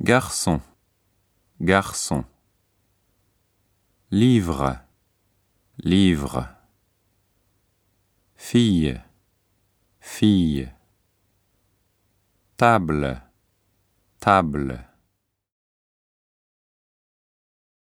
Garçon, garçon. Livre, livre. Fille, fille. Table, table.